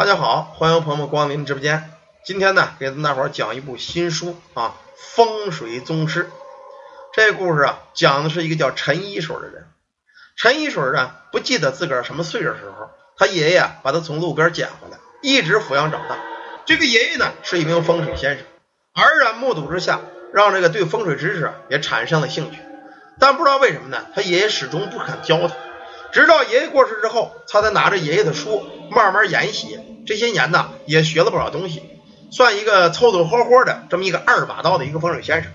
大家好，欢迎朋友们光临直播间。今天呢，给大伙儿讲一部新书啊，《风水宗师》。这故事啊，讲的是一个叫陈一水的人。陈一水啊，不记得自个儿什么岁数时候，他爷爷把他从路边捡回来，一直抚养长大。这个爷爷呢，是一名风水先生，耳染目睹之下，让这个对风水知识也产生了兴趣。但不知道为什么呢，他爷爷始终不肯教他。直到爷爷过世之后，他才拿着爷爷的书慢慢研习。这些年呢，也学了不少东西，算一个凑凑合合的这么一个二把刀的一个风水先生。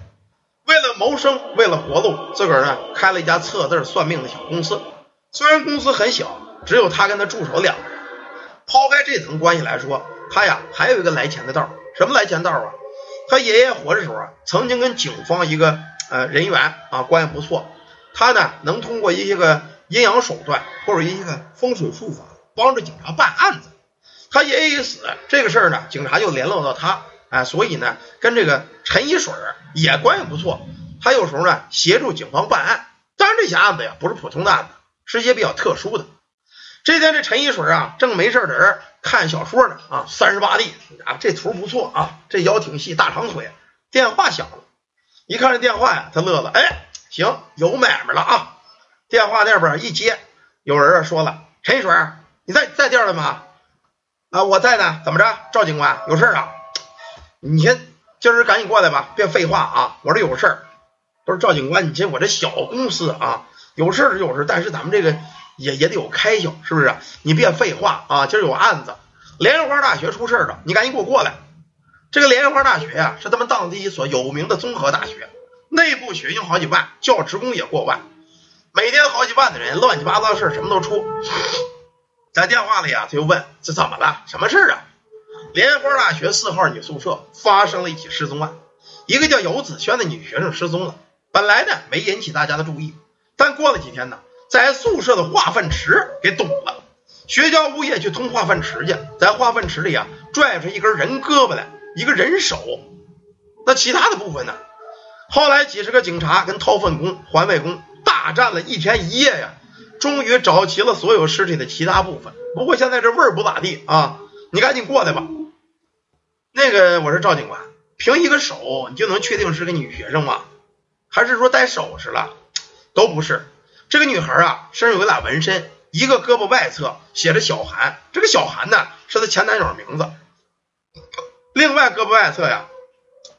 为了谋生，为了活路，自个儿呢开了一家测字算命的小公司。虽然公司很小，只有他跟他助手两人。抛开这层关系来说，他呀还有一个来钱的道。什么来钱道啊？他爷爷活着时候啊，曾经跟警方一个呃人员啊关系不错。他呢能通过一些个阴阳手段或者一个风水术法，帮着警察办案子。他爷爷一死，这个事儿呢，警察就联络到他，哎，所以呢，跟这个陈一水也关系不错。他有时候呢，协助警方办案。当然，这些案子呀，不是普通的案子，是一些比较特殊的。这天，这陈一水啊，正没事在这看小说呢，啊，三十八 D 啊，这图不错啊，这腰挺细，大长腿。电话响了，一看这电话呀，他乐了，哎，行，有买卖了啊！电话那边一接，有人啊说了，陈一水，你在在店了吗？啊，我在呢，怎么着？赵警官有事儿啊？你先今儿赶紧过来吧，别废话啊！我这有事儿。不是赵警官，你这我这小公司啊，有事儿是有事儿，但是咱们这个也也得有开销，是不是？你别废话啊！今儿有案子，莲花大学出事儿了，你赶紧给我过来。这个莲花大学呀，是他们当地一所有名的综合大学，内部学生好几万，教职工也过万，每天好几万的人，乱七八糟的事什么都出。在电话里啊，他就问：“这怎么了？什么事啊？”莲花大学四号女宿舍发生了一起失踪案，一个叫游子轩的女学生失踪了。本来呢没引起大家的注意，但过了几天呢，在宿舍的化粪池给堵了。学校物业去通化粪池去，在化粪池里啊拽出一根人胳膊来，一个人手。那其他的部分呢？后来几十个警察跟掏粪工、环卫工大战了一天一夜呀。终于找齐了所有尸体的其他部分，不过现在这味儿不咋地啊！你赶紧过来吧。那个，我是赵警官，凭一个手你就能确定是个女学生吗？还是说戴首饰了？都不是。这个女孩啊，身上有俩纹身，一个胳膊外侧写着小韩，这个小韩呢是她前男友名字。另外胳膊外侧呀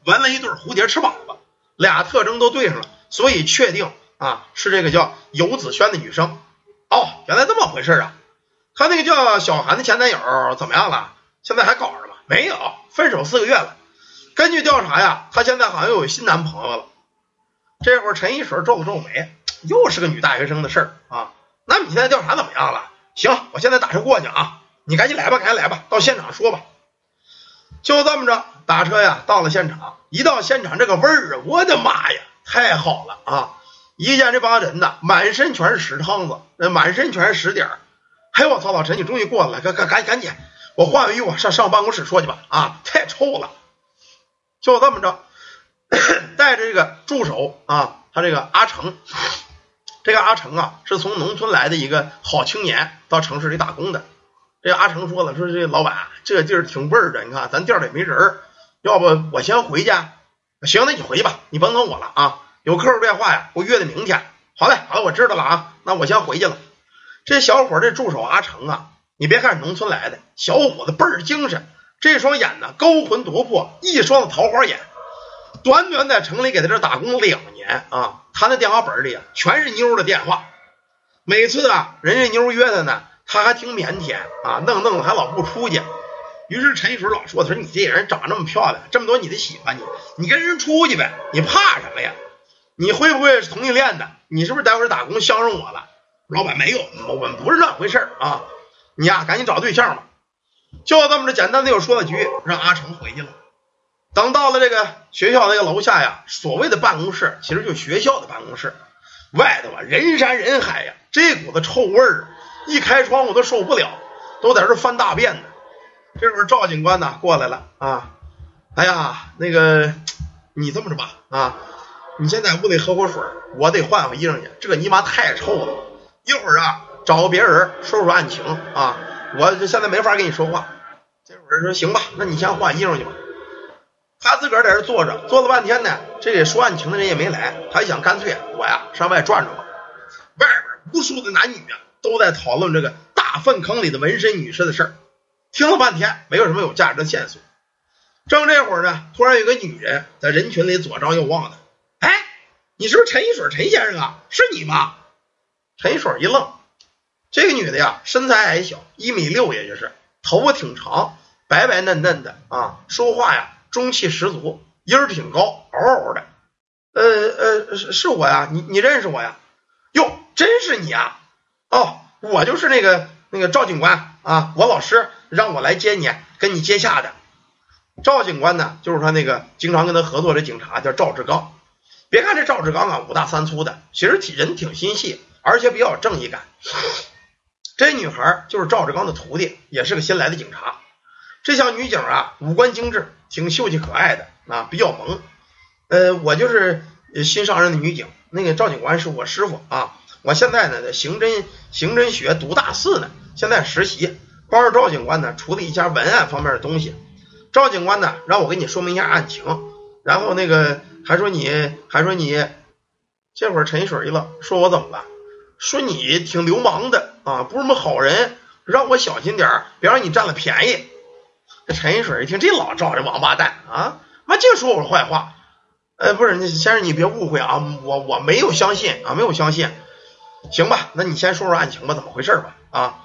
纹了一对蝴蝶翅膀子，俩特征都对上了，所以确定啊是这个叫游子轩的女生。哦，原来这么回事啊！他那个叫小韩的前男友怎么样了？现在还搞着吗？没有，分手四个月了。根据调查呀，他现在好像又有新男朋友了。这会儿陈一水皱了皱眉，又是个女大学生的事儿啊。那你现在调查怎么样了？行，我现在打车过去啊，你赶紧来吧，赶紧来吧，到现场说吧。就这么着，打车呀，到了现场。一到现场，这个味儿啊，我的妈呀，太好了啊！一见这帮人呐，满身全是屎汤子，那满身全是屎点儿。嘿，我操，老陈，你终于过来了，赶赶赶赶紧，我换个衣服上上办公室说去吧。啊，太臭了。就这么着，带着这个助手啊，他这个阿成，这个阿成啊，是从农村来的一个好青年，到城市里打工的。这阿成说了，说这老板这个地儿挺味儿的，你看咱店里没人，要不我先回去。行，那你回去吧，你甭等我了啊。有客户电话呀，我约的明天。好嘞，好嘞，我知道了啊，那我先回去了。这小伙这助手阿成啊，你别看是农村来的，小伙子倍儿精神，这双眼呢勾魂夺魄，一双的桃花眼。短短在城里给他这打工两年啊，他那电话本里啊全是妞的电话。每次啊，人家妞约他呢，他还挺腼腆啊，弄弄的还老不出去。于是陈一水老说：“他说你这人长这么漂亮，这么多女的喜欢你，你跟人出去呗，你怕什么呀？”你会不会是同性恋的？你是不是待会儿打工相上我了？老板没有，我们不是那回事儿啊！你呀，赶紧找对象吧。就这么着，简单的又说了句，让阿成回去了。等到了这个学校那个楼下呀，所谓的办公室，其实就学校的办公室。外头啊，人山人海呀，这股子臭味儿，一开窗户都受不了，都在这翻大便呢。这会儿赵警官呢过来了啊！哎呀，那个你这么着吧啊！你先在屋里喝口水，我得换换衣裳去。这个尼玛太臭了！一会儿啊，找个别人说说案情啊。我现在没法跟你说话。这会儿说行吧，那你先换衣裳去吧。他自个儿在这坐着，坐了半天呢，这里说案情的人也没来，他想，干脆我呀上外转转吧。外边无数的男女啊都在讨论这个大粪坑里的纹身女士的事儿，听了半天没有什么有价值的线索。正这会儿呢，突然有个女人在人群里左张右望的，哎，你是不是陈一水陈先生啊？是你吗？陈一水一愣，这个女的呀，身材矮小，一米六也就是，头发挺长，白白嫩嫩的啊，说话呀中气十足，音儿挺高，嗷嗷的。呃呃，是是我呀，你你认识我呀？哟，真是你啊！哦，我就是那个那个赵警官啊，我老师让我来接你，跟你接洽的。赵警官呢，就是他那个经常跟他合作的警察，叫赵志刚。别看这赵志刚啊，五大三粗的，其实人挺心细，而且比较有正义感。这女孩就是赵志刚的徒弟，也是个新来的警察。这小女警啊，五官精致，挺秀气可爱的啊，比较萌。呃，我就是新上任的女警，那个赵警官是我师傅啊。我现在呢，在刑侦刑侦学读大四呢，现在实习，帮着赵警官呢处理一下文案方面的东西。赵警官呢，让我给你说明一下案情，然后那个还说你还说你，这会儿陈一水一愣，说我怎么了？说你挺流氓的啊，不是什么好人，让我小心点儿别让你占了便宜。这陈一水一听，这老赵这王八蛋啊，妈净说我坏话。呃，不是，那先生你别误会啊，我我没有相信啊，没有相信。行吧，那你先说说案情吧，怎么回事吧？啊，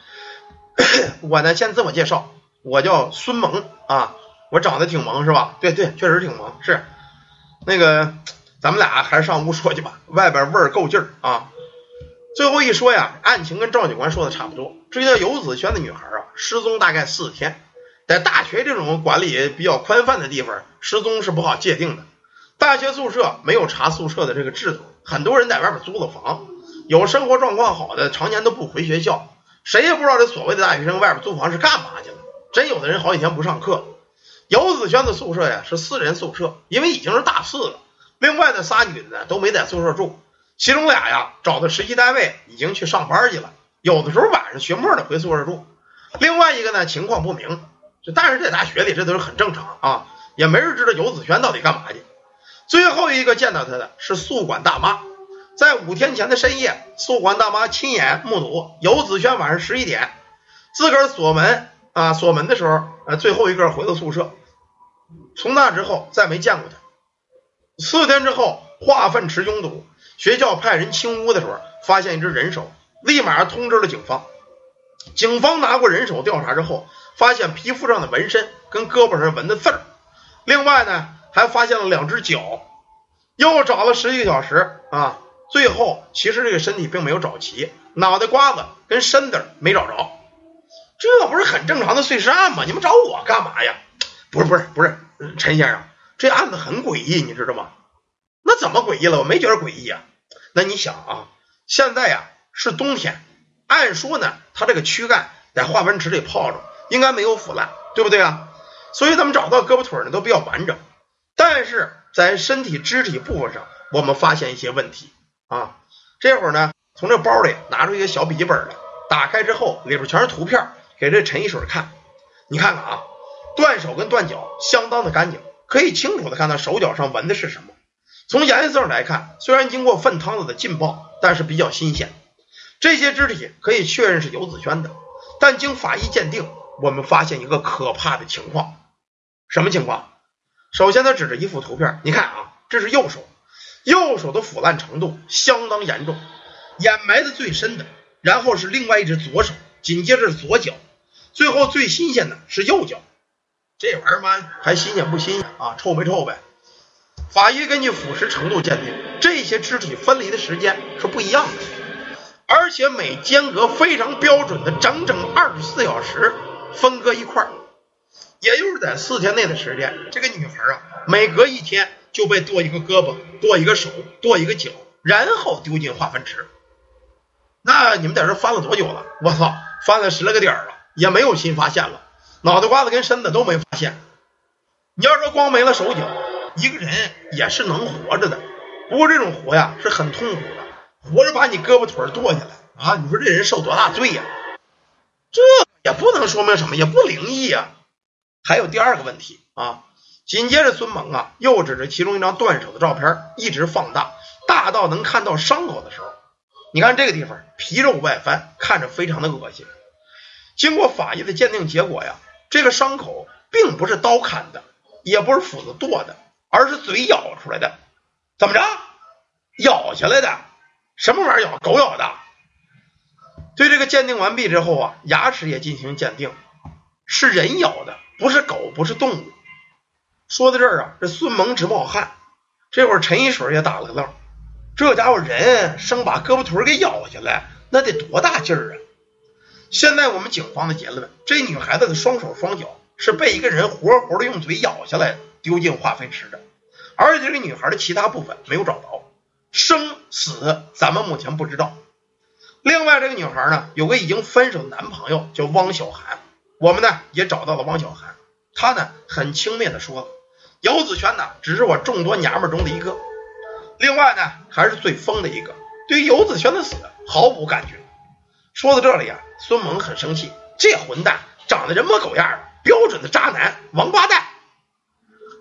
我呢先自我介绍，我叫孙萌啊。我长得挺萌是吧？对对，确实挺萌。是那个，咱们俩还是上屋说去吧，外边味儿够劲儿啊。最后一说呀，案情跟赵警官说的差不多。这叫游子轩的女孩啊，失踪大概四天。在大学这种管理比较宽泛的地方，失踪是不好界定的。大学宿舍没有查宿舍的这个制度，很多人在外边租了房，有生活状况好的，常年都不回学校。谁也不知道这所谓的大学生外边租房是干嘛去了。真有的人好几天不上课。游子轩的宿舍呀是四人宿舍，因为已经是大四了。另外的仨女的呢都没在宿舍住，其中俩呀找的实习单位已经去上班去了，有的时候晚上学末的回宿舍住。另外一个呢情况不明，就但是在大学里这都是很正常啊，也没人知道游子轩到底干嘛去。最后一个见到他的是宿管大妈，在五天前的深夜，宿管大妈亲眼目睹游子轩晚上十一点自个儿锁门啊锁门的时候，呃最后一个回到宿舍。从那之后再没见过他。四天之后，化粪池拥堵，学校派人清污的时候，发现一只人手，立马通知了警方。警方拿过人手调查之后，发现皮肤上的纹身跟胳膊上纹的字儿，另外呢还发现了两只脚。又找了十几个小时啊，最后其实这个身体并没有找齐，脑袋瓜子跟身子没找着。这不是很正常的碎尸案吗？你们找我干嘛呀？不是不是不是。陈先生，这案子很诡异，你知道吗？那怎么诡异了？我没觉得诡异啊。那你想啊，现在呀是冬天，按说呢，他这个躯干在化粪池里泡着，应该没有腐烂，对不对啊？所以咱们找到胳膊腿呢都比较完整，但是在身体肢体部分上，我们发现一些问题啊。这会儿呢，从这包里拿出一个小笔记本来，打开之后里边全是图片，给这陈一水看，你看看啊。断手跟断脚相当的干净，可以清楚的看到手脚上纹的是什么。从颜色上来看，虽然经过粪汤子的浸泡，但是比较新鲜。这些肢体可以确认是游子轩的，但经法医鉴定，我们发现一个可怕的情况。什么情况？首先，他指着一幅图片，你看啊，这是右手，右手的腐烂程度相当严重，掩埋的最深的，然后是另外一只左手，紧接着是左脚，最后最新鲜的是右脚。这玩意儿嘛，还新鲜不新鲜啊？臭没臭呗？法医根据腐蚀程度鉴定，这些肢体分离的时间是不一样的，而且每间隔非常标准的整整二十四小时分割一块儿，也就是在四天内的时间，这个女孩啊，每隔一天就被剁一个胳膊、剁一个手、剁一个脚，然后丢进化粪池。那你们在这翻了多久了？我操，翻了十来个点儿了，也没有新发现了。脑袋瓜子跟身子都没发现。你要说光没了手脚，一个人也是能活着的。不过这种活呀是很痛苦的，活着把你胳膊腿剁下来啊！你说这人受多大罪呀？这也不能说明什么，也不灵异呀。还有第二个问题啊。紧接着，孙猛啊又指着其中一张断手的照片，一直放大，大到能看到伤口的时候，你看这个地方皮肉外翻，看着非常的恶心。经过法医的鉴定结果呀，这个伤口并不是刀砍的，也不是斧子剁的，而是嘴咬出来的。怎么着？咬下来的？什么玩意儿咬？狗咬的？对这个鉴定完毕之后啊，牙齿也进行鉴定，是人咬的，不是狗，不是动物。说到这儿啊，这孙萌直冒汗。这会儿陈一水也打了个愣，这家伙人生把胳膊腿给咬下来，那得多大劲儿啊！现在我们警方的结论，这女孩子的双手双脚是被一个人活活的用嘴咬下来，丢进化粪池的，而且这个女孩的其他部分没有找着，生死咱们目前不知道。另外，这个女孩呢，有个已经分手的男朋友，叫汪小涵。我们呢也找到了汪小涵，他呢很轻蔑的说：“姚子轩呢，只是我众多娘们中的一个。另外呢，还是最疯的一个。对于尤子轩的死毫无感觉。”说到这里啊，孙萌很生气，这混蛋长得人模狗样，标准的渣男王八蛋。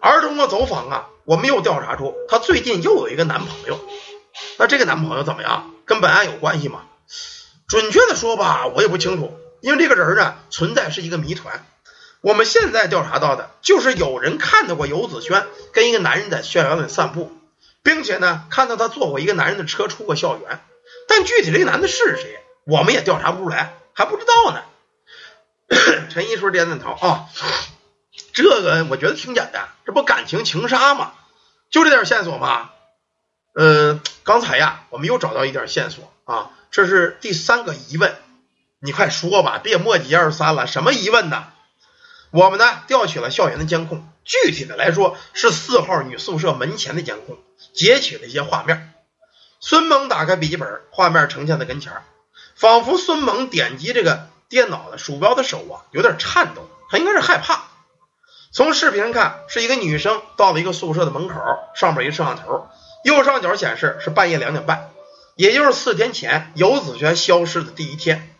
而通过走访啊，我们又调查出他最近又有一个男朋友。那这个男朋友怎么样？跟本案有关系吗？准确的说吧，我也不清楚，因为这个人呢存在是一个谜团。我们现在调查到的就是有人看到过游子轩跟一个男人在校园里散步，并且呢看到他坐过一个男人的车出过校园，但具体这个男的是谁，我们也调查不出来，还不知道呢。陈一说点点头啊，这个我觉得挺简单，这不感情情杀吗？就这点线索吗？呃，刚才呀，我们又找到一点线索啊。这是第三个疑问，你快说吧，别墨迹二三了。什么疑问呢？我们呢调取了校园的监控，具体的来说是四号女宿舍门前的监控，截取了一些画面。孙萌打开笔记本，画面呈现在跟前，仿佛孙萌点击这个电脑的鼠标的手啊有点颤抖，他应该是害怕。从视频看，是一个女生到了一个宿舍的门口，上面一摄像头，右上角显示是半夜两点半。也就是四天前，游子轩消失的第一天，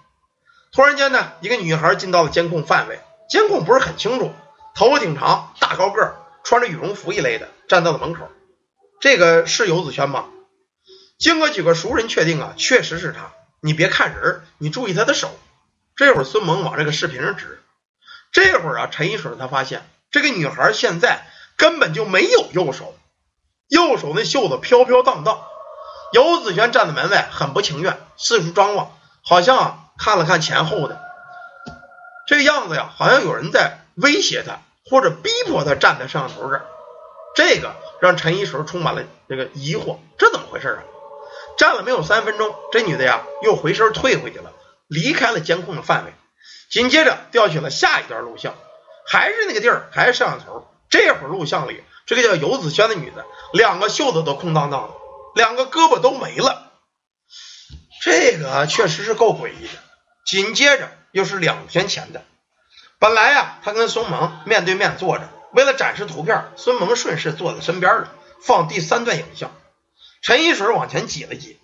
突然间呢，一个女孩进到了监控范围，监控不是很清楚，头发挺长，大高个，穿着羽绒服一类的，站到了门口。这个是游子轩吗？经过几个熟人确定啊，确实是他。你别看人，你注意他的手。这会儿孙萌往这个视频上指，这会儿啊，陈一水他发现这个女孩现在根本就没有右手，右手那袖子飘飘荡荡。游子轩站在门外，很不情愿，四处张望，好像看了看前后的，这个样子呀，好像有人在威胁他，或者逼迫他站在摄像头这儿。这个让陈一水充满了这个疑惑，这怎么回事啊？站了没有三分钟，这女的呀，又回身退回去了，离开了监控的范围。紧接着调取了下一段录像，还是那个地儿，还是摄像头。这会儿录像里，这个叫游子轩的女的，两个袖子都空荡荡的。两个胳膊都没了，这个确实是够诡异的。紧接着又是两天前的，本来呀，他跟孙萌面对面坐着，为了展示图片，孙萌顺势坐在身边了，放第三段影像。陈一水往前挤了挤，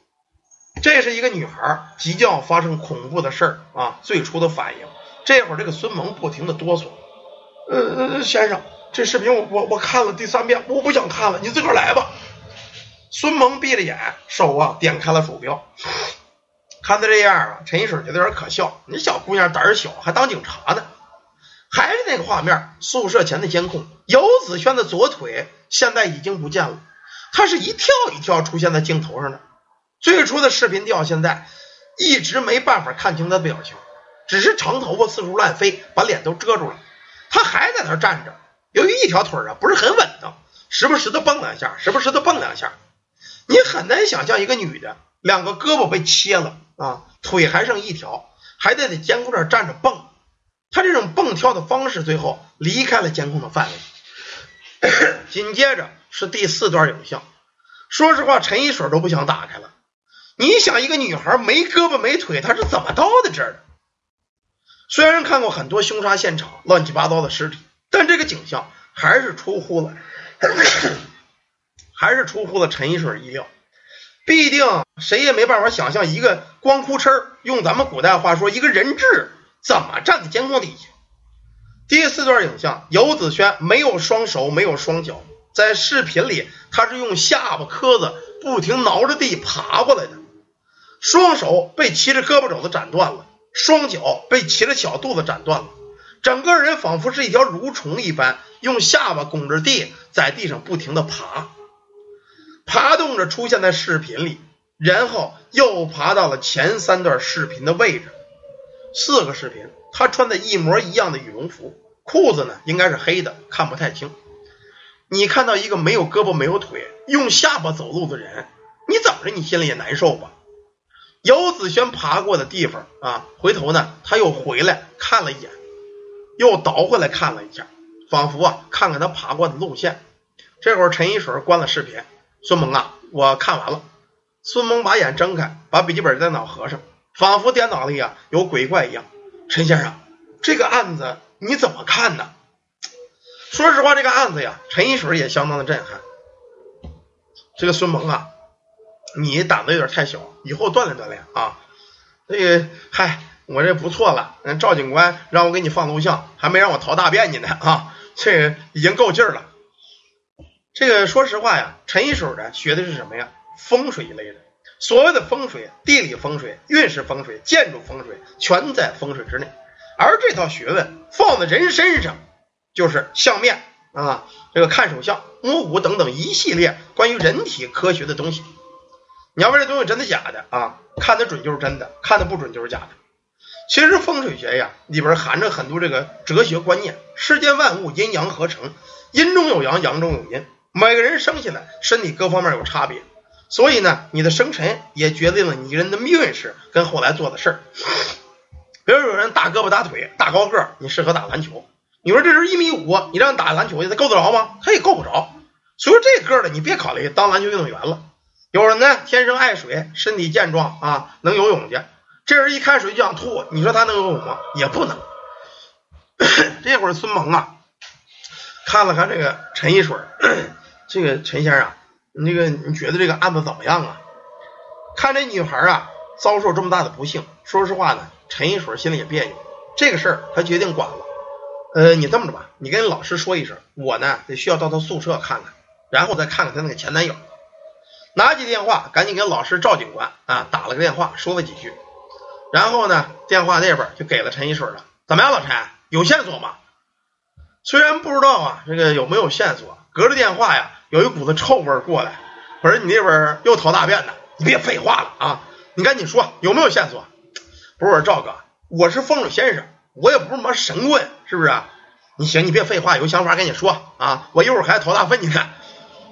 这是一个女孩即将发生恐怖的事儿啊，最初的反应。这会儿这个孙萌不停的哆嗦，呃，先生，这视频我我我看了第三遍，我不想看了，你自个儿来吧。孙萌闭着眼，手啊点开了鼠标。看他这样啊，陈一水觉得有点可笑。你小姑娘胆小，还当警察呢？还是那个画面，宿舍前的监控，游子轩的左腿现在已经不见了。他是一跳一跳出现在镜头上的。最初的视频掉，现在一直没办法看清他的表情，只是长头发四处乱飞，把脸都遮住了。他还在那站着，由于一条腿啊不是很稳当，时不时的蹦两下，时不时的蹦两下。你很难想象一个女的，两个胳膊被切了啊，腿还剩一条，还得在监控这儿站着蹦。她这种蹦跳的方式，最后离开了监控的范围。紧接着是第四段影像。说实话，陈一水都不想打开了。你想，一个女孩没胳膊没腿，她是怎么到的这儿的？虽然看过很多凶杀现场，乱七八糟的尸体，但这个景象还是出乎了。还是出乎了陈一水意料，必定谁也没办法想象一个光哭哧用咱们古代话说，一个人质怎么站在监控底下？第四段影像，游子轩没有双手，没有双脚，在视频里他是用下巴磕子不停挠着地爬过来的，双手被骑着胳膊肘子斩断了，双脚被骑着小肚子斩断了，整个人仿佛是一条蠕虫一般，用下巴拱着地在地上不停的爬，爬动着出现在视频里，然后又爬到了前三段视频的位置，四个视频。他穿的一模一样的羽绒服，裤子呢应该是黑的，看不太清。你看到一个没有胳膊没有腿，用下巴走路的人，你怎么着你心里也难受吧？姚子轩爬过的地方啊，回头呢他又回来看了一眼，又倒回来看了一下，仿佛啊看看他爬过的路线。这会儿陈一水关了视频，孙萌啊，我看完了。孙萌把眼睁开，把笔记本电脑合上，仿佛电脑里啊有鬼怪一样。陈先生，这个案子你怎么看呢？说实话，这个案子呀，陈一水也相当的震撼。这个孙萌啊，你胆子有点太小，以后锻炼锻炼啊。这个，嗨，我这不错了。人赵警官让我给你放录像，还没让我淘大便去呢啊，这已经够劲了。这个说实话呀，陈一水呢学的是什么呀？风水一类的。所谓的风水、地理风水、运势风水、建筑风水，全在风水之内。而这套学问放在人身上，就是相面啊，这个看手相、摸骨等等一系列关于人体科学的东西。你要问这东西真的假的啊？看得准就是真的，看得不准就是假的。其实风水学呀，里边含着很多这个哲学观念。世间万物阴阳合成，阴中有阳，阳中有阴。每个人生下来身体各方面有差别。所以呢，你的生辰也决定了你人的命运是跟后来做的事儿。比如有人大胳膊大腿大高个，你适合打篮球。你说这人一米五，你让他打篮球去，他够得着吗？他也够不着。所以说这个的你别考虑当篮球运动员了。有人呢天生爱水，身体健壮啊，能游泳去。这人一看水就想吐，你说他能游泳吗？也不能。这会儿孙萌啊，看了看这个陈一水，这个陈先生。那个你觉得这个案子怎么样啊？看这女孩啊遭受这么大的不幸，说实话呢，陈一水心里也别扭。这个事儿他决定管了。呃，你这么着吧，你跟老师说一声，我呢得需要到他宿舍看看，然后再看看他那个前男友。拿起电话，赶紧给老师赵警官啊打了个电话，说了几句。然后呢，电话那边就给了陈一水了。怎么样，老陈，有线索吗？虽然不知道啊，这个有没有线索，隔着电话呀。有一股子臭味过来，我说你那边又掏大便呢，你别废话了啊，你赶紧说有没有线索？不是我说赵哥，我是风水先生，我也不是什么神棍，是不是？你行，你别废话，有想法赶紧说啊，我一会儿还掏大粪去呢。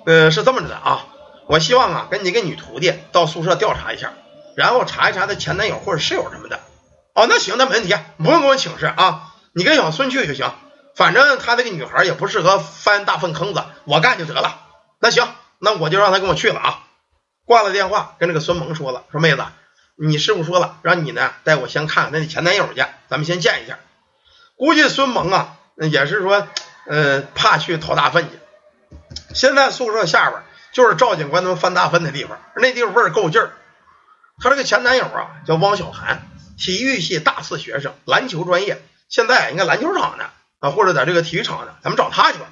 呃，是这么着的啊，我希望啊跟你个女徒弟到宿舍调查一下，然后查一查她前男友或者室友什么的。哦，那行，那没问题，不用跟我请示啊，你跟小孙去就行，反正他那个女孩也不适合翻大粪坑子，我干就得了。那行，那我就让他跟我去了啊！挂了电话，跟这个孙萌说了，说妹子，你师傅说了，让你呢带我先看看他的前男友去，咱们先见一下。估计孙萌啊，也是说，呃，怕去掏大粪去。现在宿舍下边就是赵警官他们翻大粪的地方，那地方味儿够劲儿。他这个前男友啊，叫汪小涵，体育系大四学生，篮球专业，现在应该篮球场呢啊，或者在这个体育场呢，咱们找他去吧。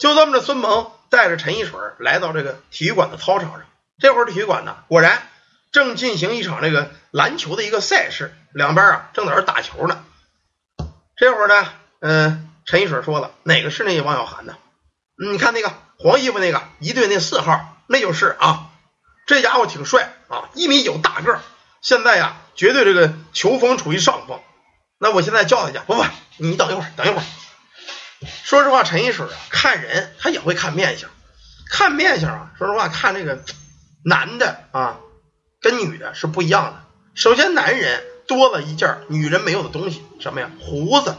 就这么着，孙萌。带着陈一水来到这个体育馆的操场上，这会儿体育馆呢，果然正进行一场这个篮球的一个赛事，两边啊正在这打球呢。这会儿呢，嗯，陈一水说了，哪个是那王小涵呢？你看那个黄衣服那个，一队那四号，那就是啊，这家伙挺帅啊，一米九大个，现在呀，绝对这个球风处于上风。那我现在叫他去，不不，你等一会儿，等一会儿。说实话，陈一水啊，看人他也会看面相，看面相啊。说实话，看这个男的啊，跟女的是不一样的。首先，男人多了一件女人没有的东西，什么呀？胡子，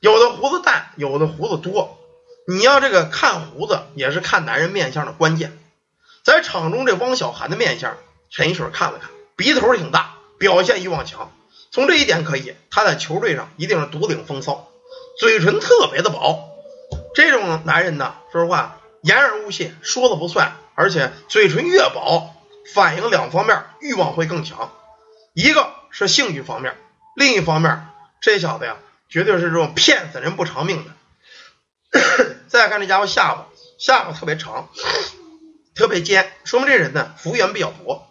有的胡子淡，有的胡子多。你要这个看胡子，也是看男人面相的关键。在场中，这汪小涵的面相，陈一水看了看，鼻头挺大，表现欲望强。从这一点可以，他在球队上一定是独领风骚。嘴唇特别的薄，这种男人呢，说实话言而无信，说了不算，而且嘴唇越薄，反映两方面欲望会更强，一个是性欲方面，另一方面这小子呀绝对是这种骗死人不偿命的。再看这家伙下巴，下巴特别长，特别尖，说明这人呢福缘比较薄。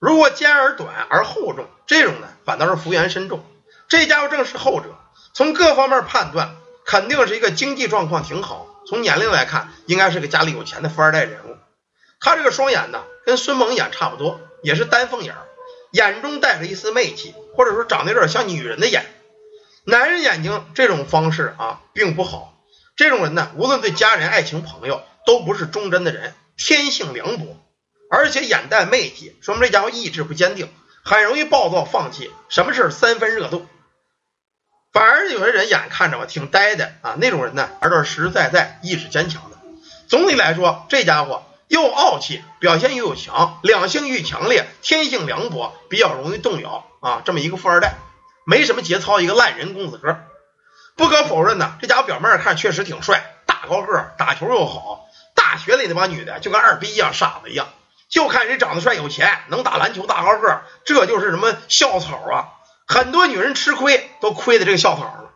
如果尖而短而厚重，这种呢反倒是福缘深重。这家伙正是后者，从各方面判断，肯定是一个经济状况挺好。从年龄来看，应该是个家里有钱的富二代人物。他这个双眼呢，跟孙蒙眼差不多，也是丹凤眼，眼中带着一丝媚气，或者说长得有点像女人的眼。男人眼睛这种方式啊，并不好。这种人呢，无论对家人、爱情、朋友，都不是忠贞的人，天性凉薄，而且眼带媚气，说明这家伙意志不坚定，很容易暴躁放弃，什么事三分热度。反而有些人眼看着吧，挺呆的啊，那种人呢，而是实实在在、意志坚强的。总体来说，这家伙又傲气，表现又强，两性欲强烈，天性凉薄，比较容易动摇啊。这么一个富二代，没什么节操，一个烂人公子哥。不可否认呢，这家伙表面看确实挺帅，大高个，打球又好。大学里那帮女的就跟二逼一样，傻子一样，就看谁长得帅、有钱、能打篮球、大高个，这就是什么校草啊！很多女人吃亏，都亏在这个校草了。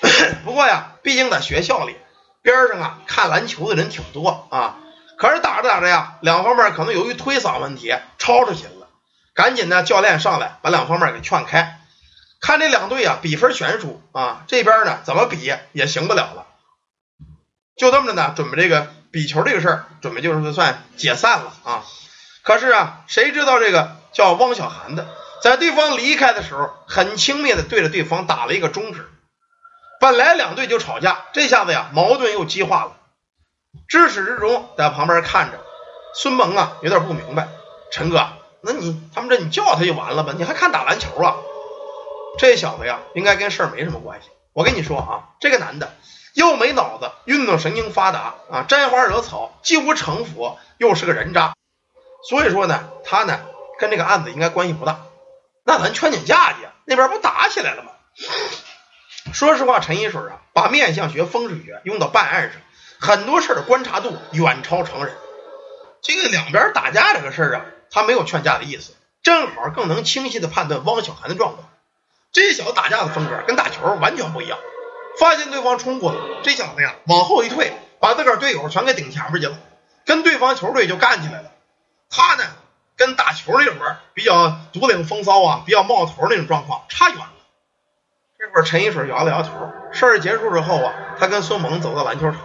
不过呀，毕竟在学校里边上啊，看篮球的人挺多啊。可是打着打着呀，两方面可能由于推搡问题吵吵起来了，赶紧呢，教练上来把两方面给劝开。看这两队啊，比分悬殊啊，这边呢怎么比也行不了了，就这么着呢，准备这个比球这个事儿，准备就是算解散了啊。可是啊，谁知道这个叫汪小涵的，在对方离开的时候，很轻蔑的对着对方打了一个中指。本来两队就吵架，这下子呀，矛盾又激化了。至始至终在旁边看着，孙萌啊，有点不明白，陈哥，那你他们这你叫他就完了吧？你还看打篮球啊？这小子呀，应该跟事儿没什么关系。我跟你说啊，这个男的又没脑子，运动神经发达啊，沾花惹草，既无城府，又是个人渣。所以说呢，他呢跟这个案子应该关系不大。那咱劝劝架去，那边不打起来了吗？说实话，陈一水啊，把面相学、风水学用到办案上，很多事的观察度远超常人。这个两边打架这个事儿啊，他没有劝架的意思，正好更能清晰的判断汪小涵的状况。这小子打架的风格跟打球完全不一样。发现对方冲过来，这小子呀往后一退，把自个儿队友全给顶前面去了，跟对方球队就干起来了。他呢跟打球那会儿比较独领风骚啊，比较冒头那种状况差远了。这会儿陈一水摇了摇头。事儿结束之后啊，他跟孙萌走到篮球场，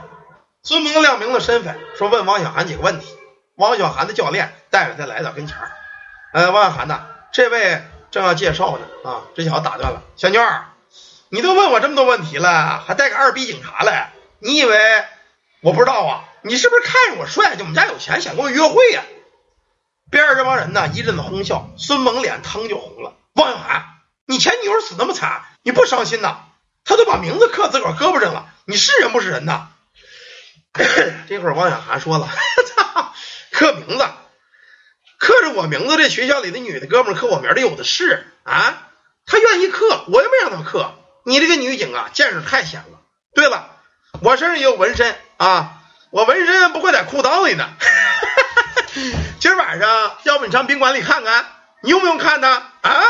孙萌亮明了身份，说问王小涵几个问题。王小涵的教练带着他来到跟前儿，呃，王小涵呐，这位。正要介绍呢，啊，这小子打断了，小妞儿，你都问我这么多问题了，还带个二逼警察来，你以为我不知道啊？你是不是看着我帅，就我们家有钱，想跟我约会呀？边上这帮人呢，一阵子哄笑，孙萌脸腾就红了。汪小涵，你前女友死那么惨，你不伤心呐？他都把名字刻自个儿胳膊上了，你是人不是人呐？这会儿汪小涵说了，操，刻名字。刻着我名字，这学校里的女的哥们刻我名的有的是啊，他愿意刻，我又没让他刻。你这个女警啊，见识太浅了。对了，我身上也有纹身啊，我纹身不会在裤裆里呢。今儿晚上要不你上宾馆里看看，你用不用看呢？啊，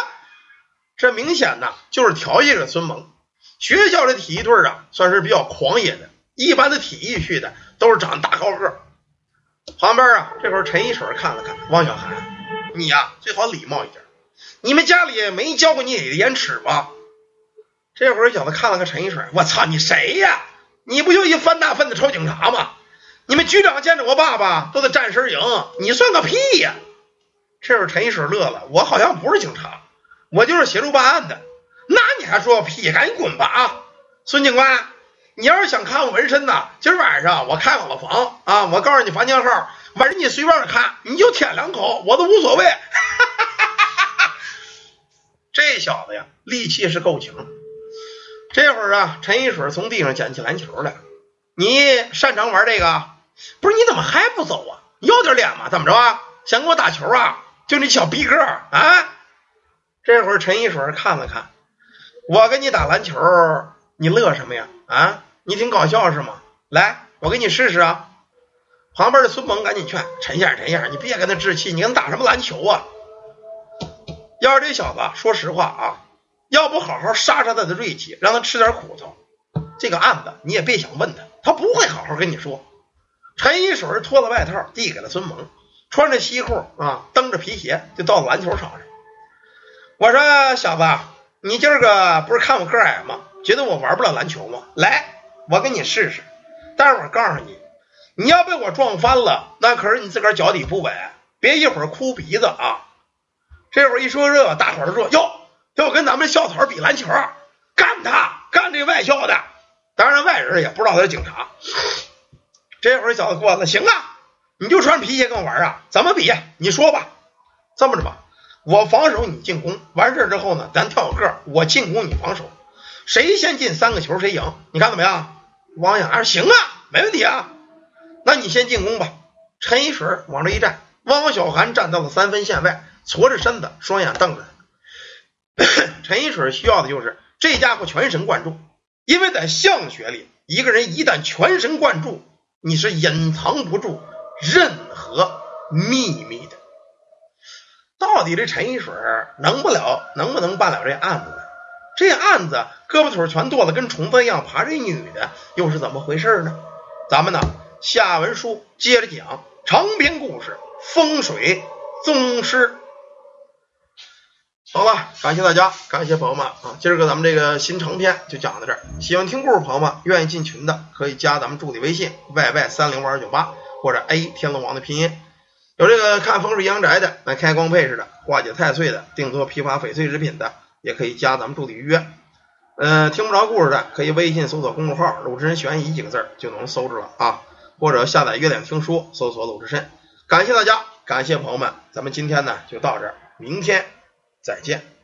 这明显呢就是调戏着孙萌。学校的体育队啊，算是比较狂野的，一般的体育去的都是长大高个。旁边啊，这会儿陈一水看了看汪小涵，你呀最好礼貌一点。你们家里没教过你廉耻吗？这会儿小子看了看陈一水，我操，你谁呀？你不就一翻大粪的臭警察吗？你们局长见着我爸爸都得站身迎，你算个屁呀！这会儿陈一水乐了，我好像不是警察，我就是协助办案的。那你还说个屁？赶紧滚吧啊，孙警官！你要是想看我纹身呢，今儿晚上我开好了房啊，我告诉你房间号，晚上你随便看，你就舔两口，我都无所谓。这小子呀，力气是够强。这会儿啊，陈一水从地上捡起篮球来。你擅长玩这个？不是？你怎么还不走啊？要点脸吗？怎么着啊？想跟我打球啊？就你小逼个啊！这会儿陈一水看了看，我跟你打篮球，你乐什么呀？啊？你挺搞笑是吗？来，我给你试试啊！旁边的孙萌赶紧劝陈先生：“陈先生，你别跟他置气，你跟他打什么篮球啊？”要是这小子，说实话啊，要不好好杀杀他的锐气，让他吃点苦头，这个案子你也别想问他，他不会好好跟你说。陈一水脱了外套，递给了孙猛，穿着西裤啊，蹬着皮鞋就到了篮球场上。我说小子，你今儿个不是看我个矮吗？觉得我玩不了篮球吗？来，我跟你试试。但是我告诉你，你要被我撞翻了，那可是你自个儿脚底不稳，别一会儿哭鼻子啊！这会儿一说这，大伙儿说哟。要跟咱们校草比篮球，干他，干这外校的。当然外人也不知道他是警察。这会儿小子过来了，行啊，你就穿皮鞋跟我玩啊？怎么比？你说吧。这么着吧，我防守，你进攻。完事儿之后呢，咱跳个个，我进攻，你防守。谁先进三个球谁赢。你看怎么样？王阳说行啊，没问题啊。那你先进攻吧。陈一水往这一站，汪小涵站到了三分线外，搓着身子，双眼瞪着。陈一水需要的就是这家伙全神贯注，因为在相学里，一个人一旦全神贯注，你是隐藏不住任何秘密的。到底这陈一水能不了，能不能办了这案子呢？这案子胳膊腿全剁了，跟虫子一样爬，这女的又是怎么回事呢？咱们呢下文书接着讲长篇故事《风水宗师》。好了，感谢大家，感谢朋友们啊！今儿个咱们这个新长篇就讲到这儿。喜欢听故事朋友们，愿意进群的可以加咱们助理微信 yy 三零五二九八或者 a 天龙王的拼音。有这个看风水阳宅的，买开光配饰的，化解太岁的，定做批发翡翠制品的，也可以加咱们助理预约。嗯，听不着故事的可以微信搜索公众号“鲁智深悬疑”几个字就能搜着了啊，或者下载月亮听书，搜索鲁智深。感谢大家，感谢朋友们，咱们今天呢就到这儿，明天。再见。